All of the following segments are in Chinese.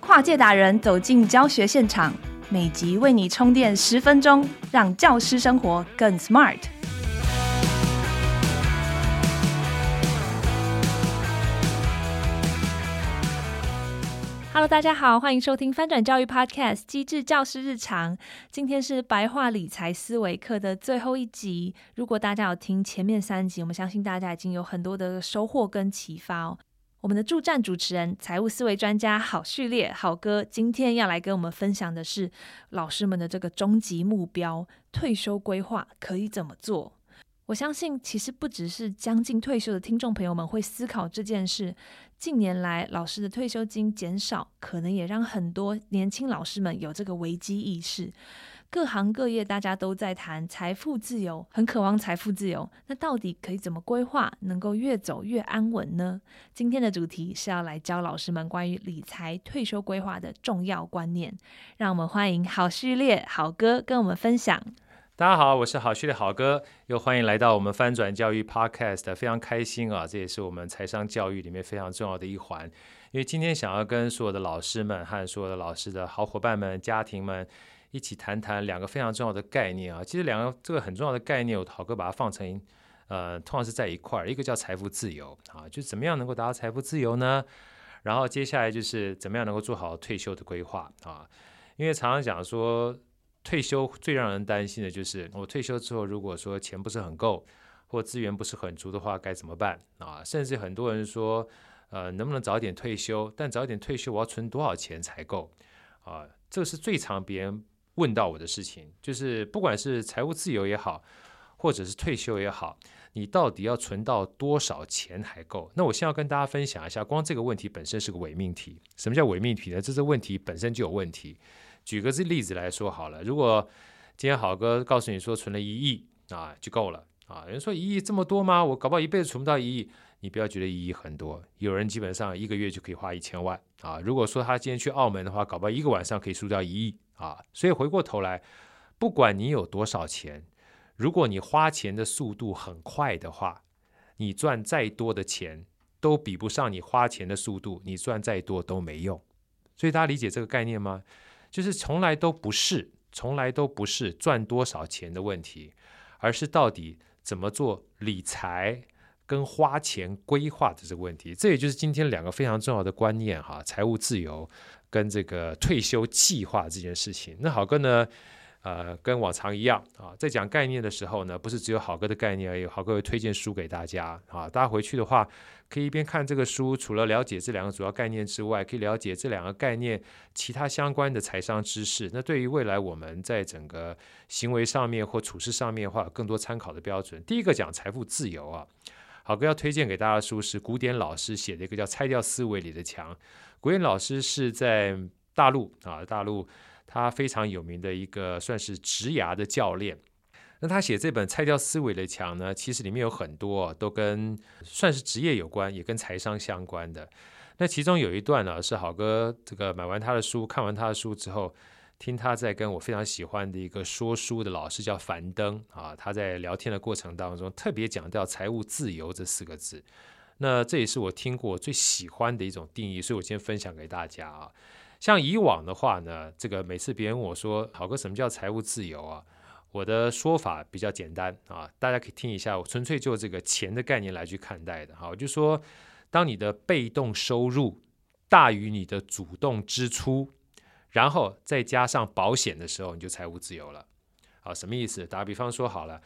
跨界达人走进教学现场，每集为你充电十分钟，让教师生活更 smart。Hello，大家好，欢迎收听翻转教育 Podcast《机智教师日常》。今天是白话理财思维课的最后一集。如果大家有听前面三集，我们相信大家已经有很多的收获跟启发哦。我们的助战主持人、财务思维专家郝序列郝哥，今天要来跟我们分享的是老师们的这个终极目标——退休规划可以怎么做？我相信，其实不只是将近退休的听众朋友们会思考这件事。近年来，老师的退休金减少，可能也让很多年轻老师们有这个危机意识。各行各业大家都在谈财富自由，很渴望财富自由。那到底可以怎么规划，能够越走越安稳呢？今天的主题是要来教老师们关于理财退休规划的重要观念。让我们欢迎好序列好哥跟我们分享。大家好，我是郝旭的好哥，又欢迎来到我们翻转教育 Podcast，非常开心啊！这也是我们财商教育里面非常重要的一环。因为今天想要跟所有的老师们和所有的老师的好伙伴们、家庭们一起谈谈两个非常重要的概念啊。其实两个这个很重要的概念，我好哥把它放成呃，通常是在一块儿，一个叫财富自由啊，就怎么样能够达到财富自由呢？然后接下来就是怎么样能够做好退休的规划啊？因为常常讲说。退休最让人担心的就是，我退休之后，如果说钱不是很够，或资源不是很足的话，该怎么办啊？甚至很多人说，呃，能不能早点退休？但早点退休，我要存多少钱才够？啊，这是最常别人问到我的事情，就是不管是财务自由也好，或者是退休也好，你到底要存到多少钱才够？那我先要跟大家分享一下，光这个问题本身是个伪命题。什么叫伪命题呢？这是问题本身就有问题。举个例子来说好了，如果今天好哥告诉你说存了一亿啊就够了啊，有人说一亿这么多吗？我搞不好一辈子存不到一亿。你不要觉得一亿很多，有人基本上一个月就可以花一千万啊。如果说他今天去澳门的话，搞不好一个晚上可以输掉一亿啊。所以回过头来，不管你有多少钱，如果你花钱的速度很快的话，你赚再多的钱都比不上你花钱的速度，你赚再多都没用。所以大家理解这个概念吗？就是从来都不是，从来都不是赚多少钱的问题，而是到底怎么做理财跟花钱规划的这个问题。这也就是今天两个非常重要的观念哈，财务自由跟这个退休计划这件事情。那好哥呢？呃，跟往常一样啊，在讲概念的时候呢，不是只有好哥的概念而已，好哥会推荐书给大家啊。大家回去的话，可以一边看这个书，除了了解这两个主要概念之外，可以了解这两个概念其他相关的财商知识。那对于未来我们在整个行为上面或处事上面的话，有更多参考的标准。第一个讲财富自由啊，好哥要推荐给大家的书是古典老师写的一个叫《拆掉思维里的墙》。古典老师是在大陆啊，大陆。他非常有名的一个算是职涯的教练，那他写这本《拆掉思维的墙》呢，其实里面有很多都跟算是职业有关，也跟财商相关的。那其中有一段呢，是好哥这个买完他的书，看完他的书之后，听他在跟我非常喜欢的一个说书的老师叫樊登啊，他在聊天的过程当中特别讲到财务自由这四个字。那这也是我听过最喜欢的一种定义，所以我今天分享给大家啊。像以往的话呢，这个每次别人问我说“郝哥，什么叫财务自由啊？”我的说法比较简单啊，大家可以听一下，我纯粹就这个钱的概念来去看待的。好，就说当你的被动收入大于你的主动支出，然后再加上保险的时候，你就财务自由了。好，什么意思？打比方说好了，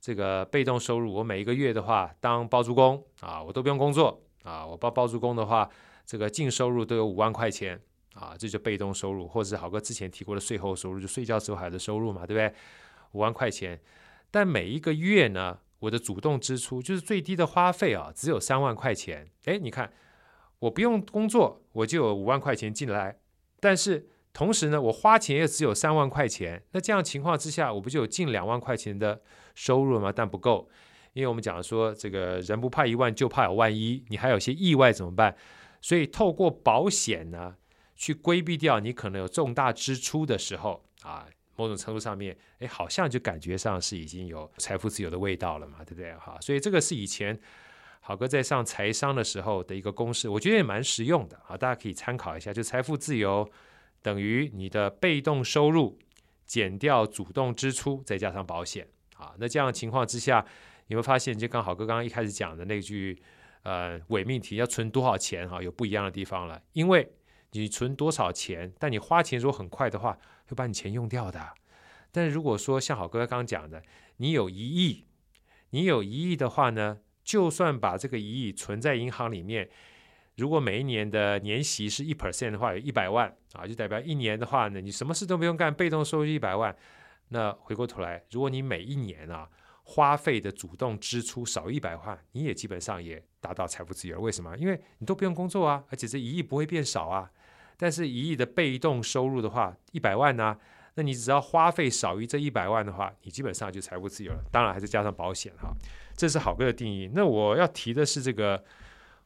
这个被动收入，我每一个月的话当包租公啊，我都不用工作啊，我包包租公的话，这个净收入都有五万块钱。啊，这就被动收入，或者是好哥之前提过的税后收入，就睡觉之后还有的收入嘛，对不对？五万块钱，但每一个月呢，我的主动支出就是最低的花费啊，只有三万块钱。哎，你看，我不用工作，我就有五万块钱进来，但是同时呢，我花钱也只有三万块钱。那这样情况之下，我不就有近两万块钱的收入了吗？但不够，因为我们讲说，这个人不怕一万，就怕有万一，你还有些意外怎么办？所以透过保险呢。去规避掉你可能有重大支出的时候啊，某种程度上面，哎，好像就感觉上是已经有财富自由的味道了嘛，对不对？哈，所以这个是以前好哥在上财商的时候的一个公式，我觉得也蛮实用的啊，大家可以参考一下。就财富自由等于你的被动收入减掉主动支出，再加上保险啊。那这样情况之下，你会发现，就刚好哥刚刚一开始讲的那句呃伪命题，要存多少钱哈，有不一样的地方了。因为你存多少钱，但你花钱如果很快的话，会把你钱用掉的。但是如果说像好哥刚刚讲的，你有一亿，你有一亿的话呢，就算把这个一亿存在银行里面，如果每一年的年息是一 percent 的话，有一百万啊，就代表一年的话呢，你什么事都不用干，被动收入一百万。那回过头来，如果你每一年啊花费的主动支出少一百万，你也基本上也达到财富自由了。为什么？因为你都不用工作啊，而且这一亿不会变少啊。但是，一亿的被动收入的话，一百万呢、那你只要花费少于这一百万的话，你基本上就财富自由了。当然还是加上保险哈，这是好哥的定义。那我要提的是这个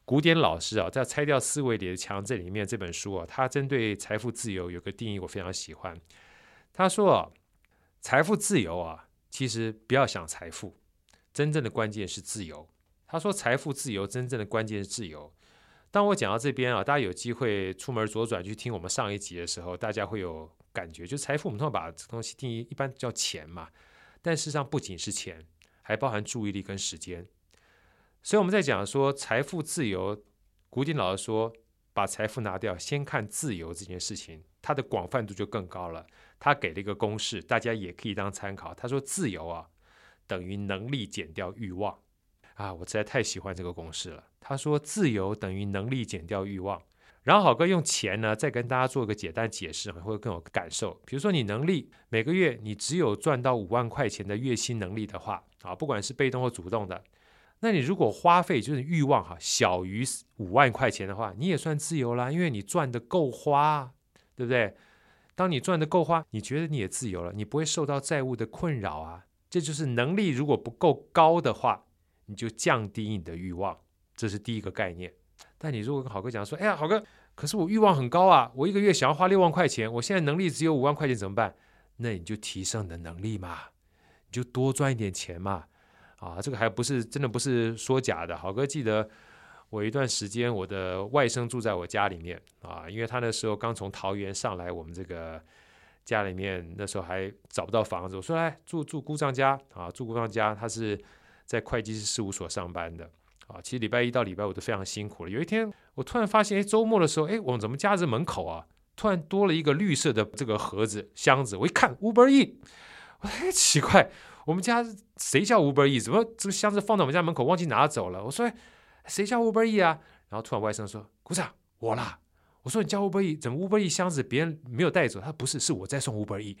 古典老师啊，在《拆掉思维里的墙》这里面这本书啊，他针对财富自由有个定义，我非常喜欢。他说啊，财富自由啊，其实不要想财富，真正的关键是自由。他说，财富自由真正的关键是自由。当我讲到这边啊，大家有机会出门左转去听我们上一集的时候，大家会有。感觉就财富，我们通常把这东西定义一般叫钱嘛，但事实上不仅是钱，还包含注意力跟时间。所以我们在讲说财富自由，古典老师说把财富拿掉，先看自由这件事情，它的广泛度就更高了。他给了一个公式，大家也可以当参考。他说自由啊等于能力减掉欲望啊，我实在太喜欢这个公式了。他说自由等于能力减掉欲望。然后好哥用钱呢，再跟大家做一个简单解释，会更有感受。比如说你能力每个月你只有赚到五万块钱的月薪能力的话，啊，不管是被动或主动的，那你如果花费就是欲望哈小于五万块钱的话，你也算自由啦，因为你赚的够花，对不对？当你赚的够花，你觉得你也自由了，你不会受到债务的困扰啊。这就是能力如果不够高的话，你就降低你的欲望，这是第一个概念。但你如果跟好哥讲说，哎呀，好哥，可是我欲望很高啊，我一个月想要花六万块钱，我现在能力只有五万块钱，怎么办？那你就提升你的能力嘛，你就多赚一点钱嘛。啊，这个还不是真的，不是说假的。好哥记得我一段时间，我的外甥住在我家里面啊，因为他那时候刚从桃园上来，我们这个家里面那时候还找不到房子，我说来住住姑丈家啊，住姑丈家，他是在会计师事务所上班的。啊，其实礼拜一到礼拜五都非常辛苦了。有一天，我突然发现，哎，周末的时候，哎，我们怎么家这门口啊，突然多了一个绿色的这个盒子箱子？我一看，Uber E，我说，哎，奇怪，我们家谁叫 Uber E？怎么这个箱子放在我们家门口，忘记拿走了？我说，哎，谁叫 Uber E 啊？然后突然外甥说，鼓掌，我啦。我说，你叫 Uber E，怎么 Uber E 箱子别人没有带走？他说不是，是我在送 Uber E。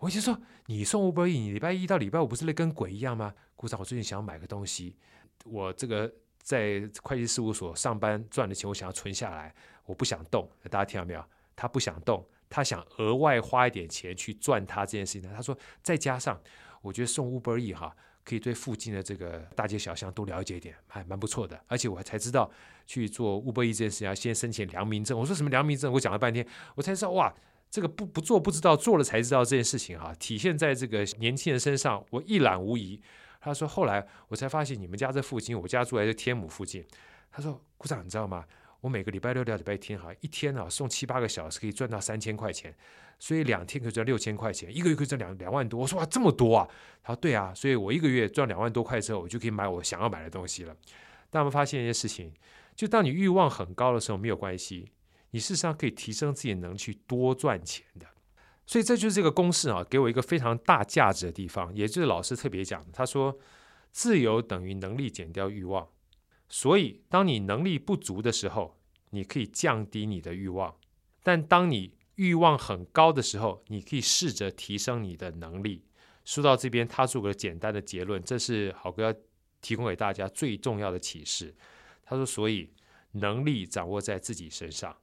我就说，你送 Uber E，你礼拜一到礼拜五不是累跟鬼一样吗？股长，我最近想要买个东西。我这个在会计事务所上班赚的钱，我想要存下来，我不想动。大家听到没有？他不想动，他想额外花一点钱去赚他这件事情。他说，再加上我觉得送 Uber E 哈，可以对附近的这个大街小巷都了解一点，还蛮不错的。而且我才知道去做 Uber E 这件事情要先申请良民证。我说什么良民证？我讲了半天，我才知道哇，这个不不做不知道，做了才知道这件事情哈，体现在这个年轻人身上，我一览无遗。他说：“后来我才发现，你们家这附近，我家住在这天母附近。”他说：“股长，你知道吗？我每个礼拜六到礼拜天，哈，一天啊送七八个小时，可以赚到三千块钱，所以两天可以赚六千块钱，一个月可以赚两两万多。”我说：“哇，这么多啊！”他说：“对啊，所以我一个月赚两万多块之后，我就可以买我想要买的东西了。”但我们发现一件事情，就当你欲望很高的时候，没有关系，你事实上可以提升自己能去多赚钱的。所以这就是这个公式啊，给我一个非常大价值的地方，也就是老师特别讲，他说自由等于能力减掉欲望。所以当你能力不足的时候，你可以降低你的欲望；但当你欲望很高的时候，你可以试着提升你的能力。说到这边，他做个简单的结论，这是好哥要提供给大家最重要的启示。他说：所以能力掌握在自己身上，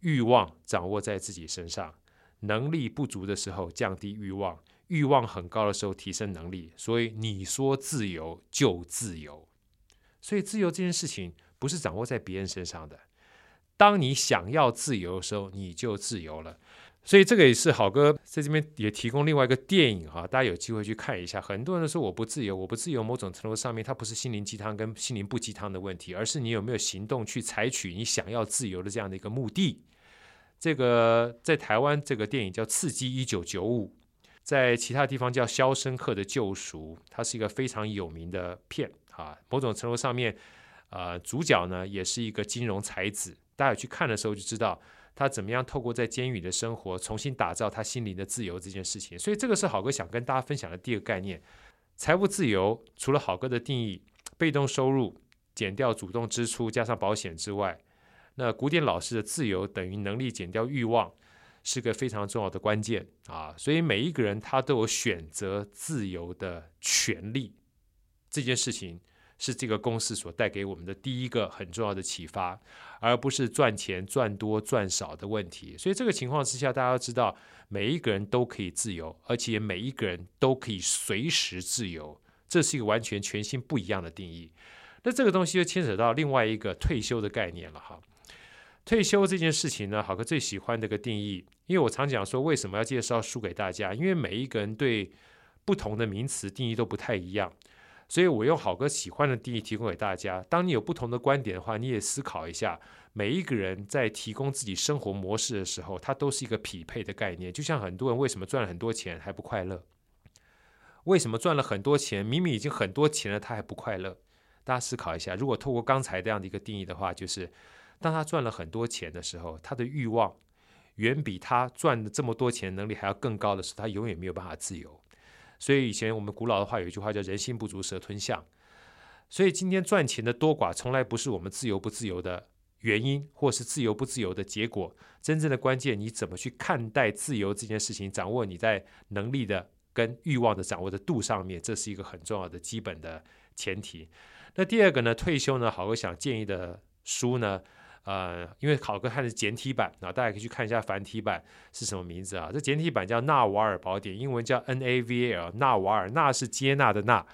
欲望掌握在自己身上。能力不足的时候降低欲望，欲望很高的时候提升能力。所以你说自由就自由，所以自由这件事情不是掌握在别人身上的。当你想要自由的时候，你就自由了。所以这个也是好哥在这边也提供另外一个电影哈，大家有机会去看一下。很多人说我不自由，我不自由，某种程度上面它不是心灵鸡汤跟心灵不鸡汤的问题，而是你有没有行动去采取你想要自由的这样的一个目的。这个在台湾这个电影叫《刺激一九九五》，在其他地方叫《肖申克的救赎》，它是一个非常有名的片啊。某种程度上面，呃，主角呢也是一个金融才子，大家去看的时候就知道。他怎么样透过在监狱的生活，重新打造他心灵的自由这件事情？所以这个是好哥想跟大家分享的第二个概念。财务自由除了好哥的定义，被动收入减掉主动支出加上保险之外，那古典老师的自由等于能力减掉欲望，是个非常重要的关键啊！所以每一个人他都有选择自由的权利，这件事情。是这个公式所带给我们的第一个很重要的启发，而不是赚钱赚多赚少的问题。所以这个情况之下，大家要知道，每一个人都可以自由，而且每一个人都可以随时自由，这是一个完全全新不一样的定义。那这个东西就牵扯到另外一个退休的概念了哈。退休这件事情呢，好哥最喜欢的一个定义，因为我常讲说，为什么要介绍书给大家？因为每一个人对不同的名词定义都不太一样。所以我用好哥喜欢的定义提供给大家。当你有不同的观点的话，你也思考一下，每一个人在提供自己生活模式的时候，它都是一个匹配的概念。就像很多人为什么赚了很多钱还不快乐？为什么赚了很多钱，明明已经很多钱了，他还不快乐？大家思考一下，如果透过刚才这样的一个定义的话，就是当他赚了很多钱的时候，他的欲望远比他赚的这么多钱能力还要更高的时候，他永远没有办法自由。所以以前我们古老的话有一句话叫“人心不足蛇吞象”，所以今天赚钱的多寡从来不是我们自由不自由的原因，或是自由不自由的结果。真正的关键，你怎么去看待自由这件事情，掌握你在能力的跟欲望的掌握的度上面，这是一个很重要的基本的前提。那第二个呢，退休呢，好哥想建议的书呢。呃，因为好哥看的是简体版啊，大家可以去看一下繁体版是什么名字啊？这简体版叫《纳瓦尔宝典》，英文叫 N A V L。纳瓦尔，纳是接纳的纳，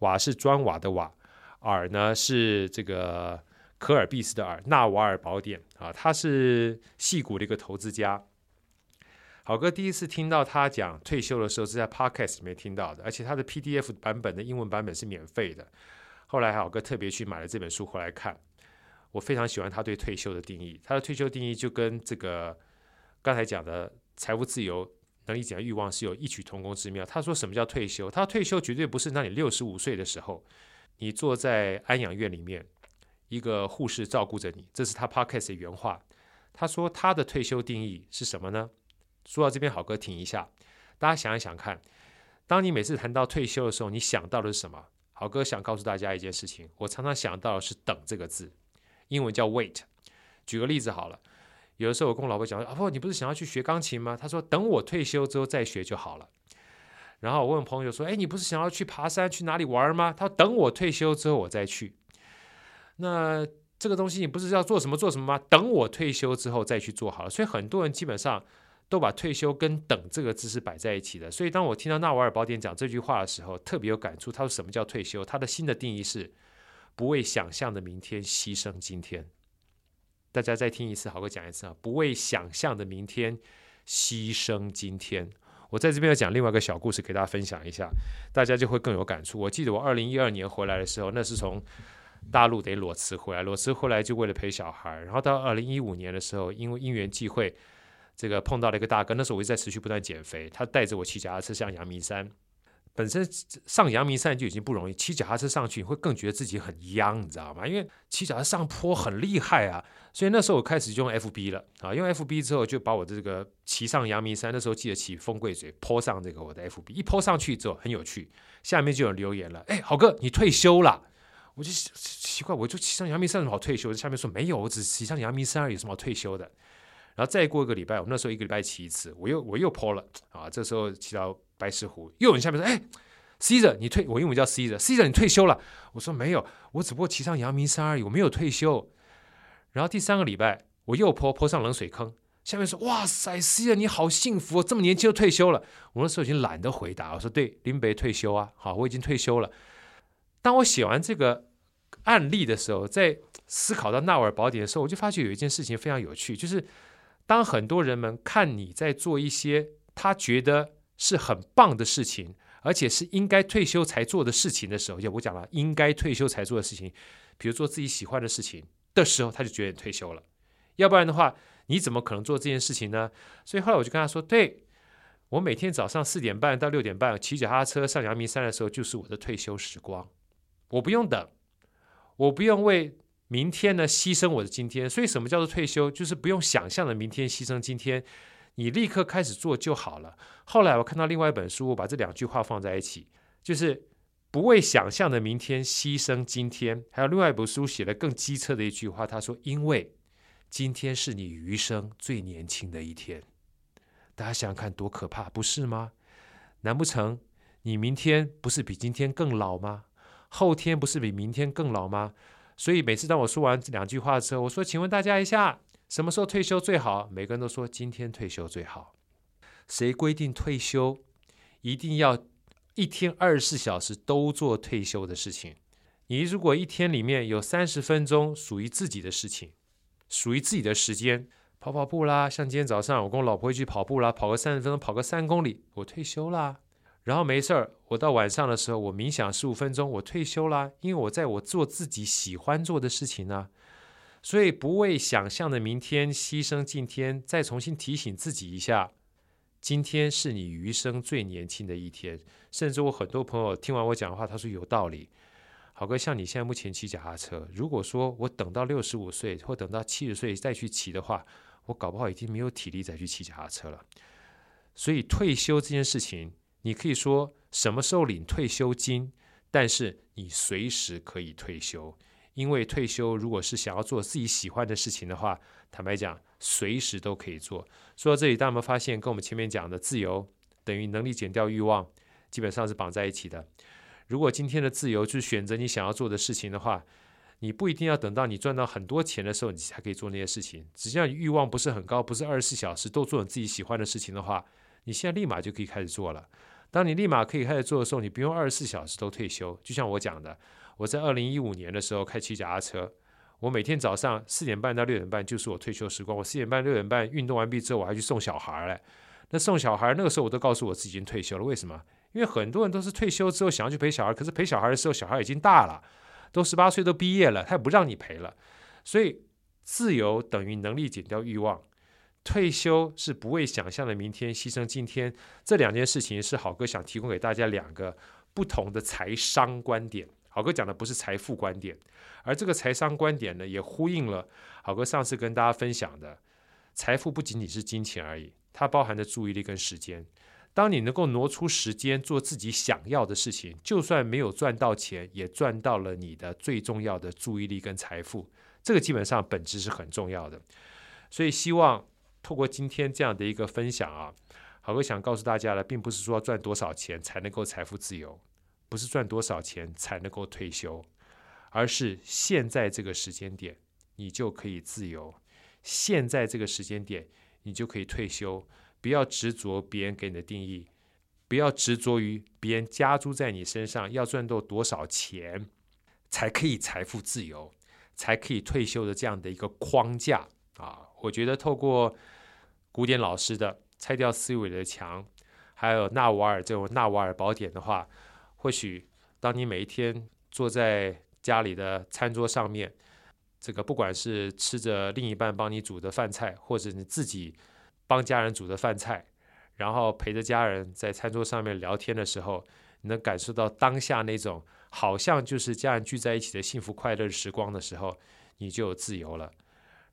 瓦是砖瓦的瓦，尔呢是这个可尔必斯的尔。纳瓦尔宝典啊，他是戏骨的一个投资家。好哥第一次听到他讲退休的时候是在 Podcast 里面听到的，而且他的 PDF 版本的英文版本是免费的。后来好哥特别去买了这本书回来看。我非常喜欢他对退休的定义，他的退休定义就跟这个刚才讲的财务自由、能力减掉欲望是有异曲同工之妙。他说什么叫退休？他退休绝对不是让你六十五岁的时候，你坐在安养院里面，一个护士照顾着你，这是他 podcast 的原话。他说他的退休定义是什么呢？说到这边，好哥停一下，大家想一想看，当你每次谈到退休的时候，你想到的是什么？好哥想告诉大家一件事情，我常常想到的是“等”这个字。英文叫 wait。举个例子好了，有的时候我跟我老婆讲，阿婆，你不是想要去学钢琴吗？她说等我退休之后再学就好了。然后我问朋友说，哎，你不是想要去爬山去哪里玩吗？他说等我退休之后我再去。那这个东西你不是要做什么做什么吗？等我退休之后再去做好了。所以很多人基本上都把退休跟等这个字是摆在一起的。所以当我听到纳瓦尔宝典讲这句话的时候，特别有感触。他说什么叫退休？他的新的定义是。不为想象的明天牺牲今天，大家再听一次，好哥讲一次啊！不为想象的明天牺牲今天。我在这边要讲另外一个小故事给大家分享一下，大家就会更有感触。我记得我二零一二年回来的时候，那是从大陆得裸辞回来，裸辞回来就为了陪小孩。然后到二零一五年的时候，因为因缘际会，这个碰到了一个大哥，那时候我一直在持续不断减肥，他带着我去脚踏车上阳明山。本身上阳明山就已经不容易，骑脚踏车上去你会更觉得自己很央，你知道吗？因为骑脚踏车上坡很厉害啊，所以那时候我开始就用 FB 了啊，用 FB 之后就把我的这个骑上阳明山，那时候记得骑风柜嘴坡上这个我的 FB，一坡上去之后很有趣，下面就有留言了，哎，好哥你退休了，我就奇怪，我就骑上阳明山有什么好退休？下面说没有，我只骑上阳明山而已，有什么好退休的？然后再过一个礼拜，我那时候一个礼拜骑一次，我又我又坡了啊，这时候骑到。白石湖又有人下面说：“哎，Caesar，你退我英文叫 Caesar，Caesar 你退休了？”我说：“没有，我只不过骑上阳明山而已，我没有退休。”然后第三个礼拜我又泼泼上冷水坑，下面说：“哇塞，Caesar 你好幸福哦，这么年轻就退休了。”我那时候已经懒得回答，我说：“对，林北退休啊，好，我已经退休了。”当我写完这个案例的时候，在思考到纳瓦尔宝典的时候，我就发觉有一件事情非常有趣，就是当很多人们看你在做一些他觉得是很棒的事情，而且是应该退休才做的事情的时候，就我讲了，应该退休才做的事情，比如做自己喜欢的事情的时候，他就觉得你退休了。要不然的话，你怎么可能做这件事情呢？所以后来我就跟他说：“对，我每天早上四点半到六点半骑脚踏车上阳明山的时候，就是我的退休时光。我不用等，我不用为明天呢牺牲我的今天。所以什么叫做退休？就是不用想象的明天牺牲今天。”你立刻开始做就好了。后来我看到另外一本书，我把这两句话放在一起，就是不为想象的明天牺牲今天。还有另外一本书写了更机车的一句话，他说：“因为今天是你余生最年轻的一天。”大家想想看，多可怕，不是吗？难不成你明天不是比今天更老吗？后天不是比明天更老吗？所以每次当我说完这两句话的时候，我说：“请问大家一下。”什么时候退休最好？每个人都说今天退休最好。谁规定退休一定要一天二十四小时都做退休的事情？你如果一天里面有三十分钟属于自己的事情，属于自己的时间，跑跑步啦，像今天早上我跟我老婆一起跑步啦，跑个三十分钟，跑个三公里，我退休啦。然后没事儿，我到晚上的时候我冥想十五分钟，我退休啦，因为我在我做自己喜欢做的事情呢。所以，不为想象的明天牺牲今天，再重新提醒自己一下：今天是你余生最年轻的一天。甚至我很多朋友听完我讲的话，他说有道理。好哥，像你现在目前骑脚踏车，如果说我等到六十五岁或等到七十岁再去骑的话，我搞不好已经没有体力再去骑脚踏车了。所以，退休这件事情，你可以说什么时候领退休金，但是你随时可以退休。因为退休，如果是想要做自己喜欢的事情的话，坦白讲，随时都可以做。说到这里，大家有没有发现，跟我们前面讲的自由等于能力减掉欲望，基本上是绑在一起的。如果今天的自由就是选择你想要做的事情的话，你不一定要等到你赚到很多钱的时候，你才可以做那些事情。只要你欲望不是很高，不是二十四小时都做你自己喜欢的事情的话，你现在立马就可以开始做了。当你立马可以开始做的时候，你不用二十四小时都退休。就像我讲的。我在二零一五年的时候开骑脚踏车，我每天早上四点半到六点半就是我退休时光。我四点半六点半运动完毕之后，我还去送小孩嘞。那送小孩那个时候我都告诉我自己已经退休了。为什么？因为很多人都是退休之后想要去陪小孩，可是陪小孩的时候小孩已经大了，都十八岁都毕业了，他也不让你陪了。所以自由等于能力减掉欲望，退休是不为想象的明天牺牲今天。这两件事情是好哥想提供给大家两个不同的财商观点。好哥讲的不是财富观点，而这个财商观点呢，也呼应了好哥上次跟大家分享的，财富不仅仅是金钱而已，它包含着注意力跟时间。当你能够挪出时间做自己想要的事情，就算没有赚到钱，也赚到了你的最重要的注意力跟财富。这个基本上本质是很重要的。所以希望透过今天这样的一个分享啊，好哥想告诉大家的，并不是说赚多少钱才能够财富自由。不是赚多少钱才能够退休，而是现在这个时间点，你就可以自由。现在这个时间点，你就可以退休。不要执着别人给你的定义，不要执着于别人加诸在你身上要赚到多少钱才可以财富自由，才可以退休的这样的一个框架啊！我觉得透过古典老师的《拆掉思维的墙》，还有纳瓦尔这种《纳瓦尔宝典》的话。或许，当你每一天坐在家里的餐桌上面，这个不管是吃着另一半帮你煮的饭菜，或者你自己帮家人煮的饭菜，然后陪着家人在餐桌上面聊天的时候，你能感受到当下那种好像就是家人聚在一起的幸福快乐时光的时候，你就有自由了。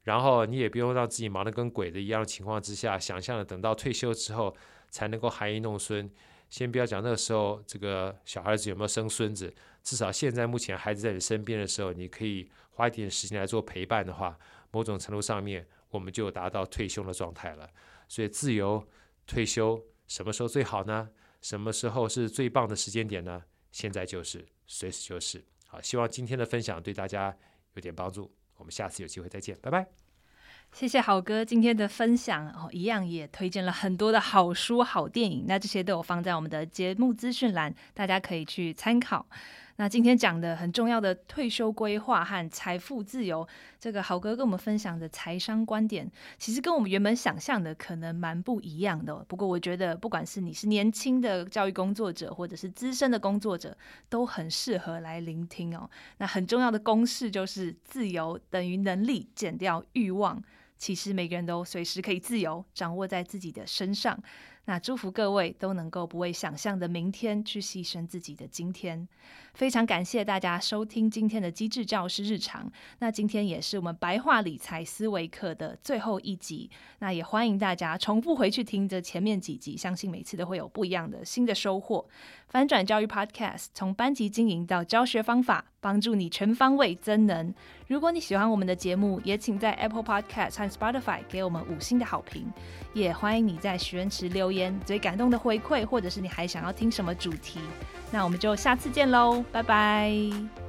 然后你也不用让自己忙得跟鬼子一样的情况之下，想象的等到退休之后才能够含饴弄孙。先不要讲那个时候，这个小孩子有没有生孙子，至少现在目前孩子在你身边的时候，你可以花一点时间来做陪伴的话，某种程度上面，我们就达到退休的状态了。所以自由退休什么时候最好呢？什么时候是最棒的时间点呢？现在就是，随时就是。好，希望今天的分享对大家有点帮助。我们下次有机会再见，拜拜。谢谢好哥今天的分享哦，一样也推荐了很多的好书、好电影，那这些都有放在我们的节目资讯栏，大家可以去参考。那今天讲的很重要的退休规划和财富自由，这个郝哥跟我们分享的财商观点，其实跟我们原本想象的可能蛮不一样的。不过我觉得，不管是你是年轻的教育工作者，或者是资深的工作者，都很适合来聆听哦。那很重要的公式就是：自由等于能力减掉欲望。其实每个人都随时可以自由，掌握在自己的身上。那祝福各位都能够不为想象的明天去牺牲自己的今天。非常感谢大家收听今天的机智教师日常。那今天也是我们白话理财思维课的最后一集。那也欢迎大家重复回去听着前面几集，相信每次都会有不一样的新的收获。翻转教育 Podcast 从班级经营到教学方法，帮助你全方位增能。如果你喜欢我们的节目，也请在 Apple Podcast 和 Spotify 给我们五星的好评。也欢迎你在许愿池留言最感动的回馈，或者是你还想要听什么主题，那我们就下次见喽，拜拜。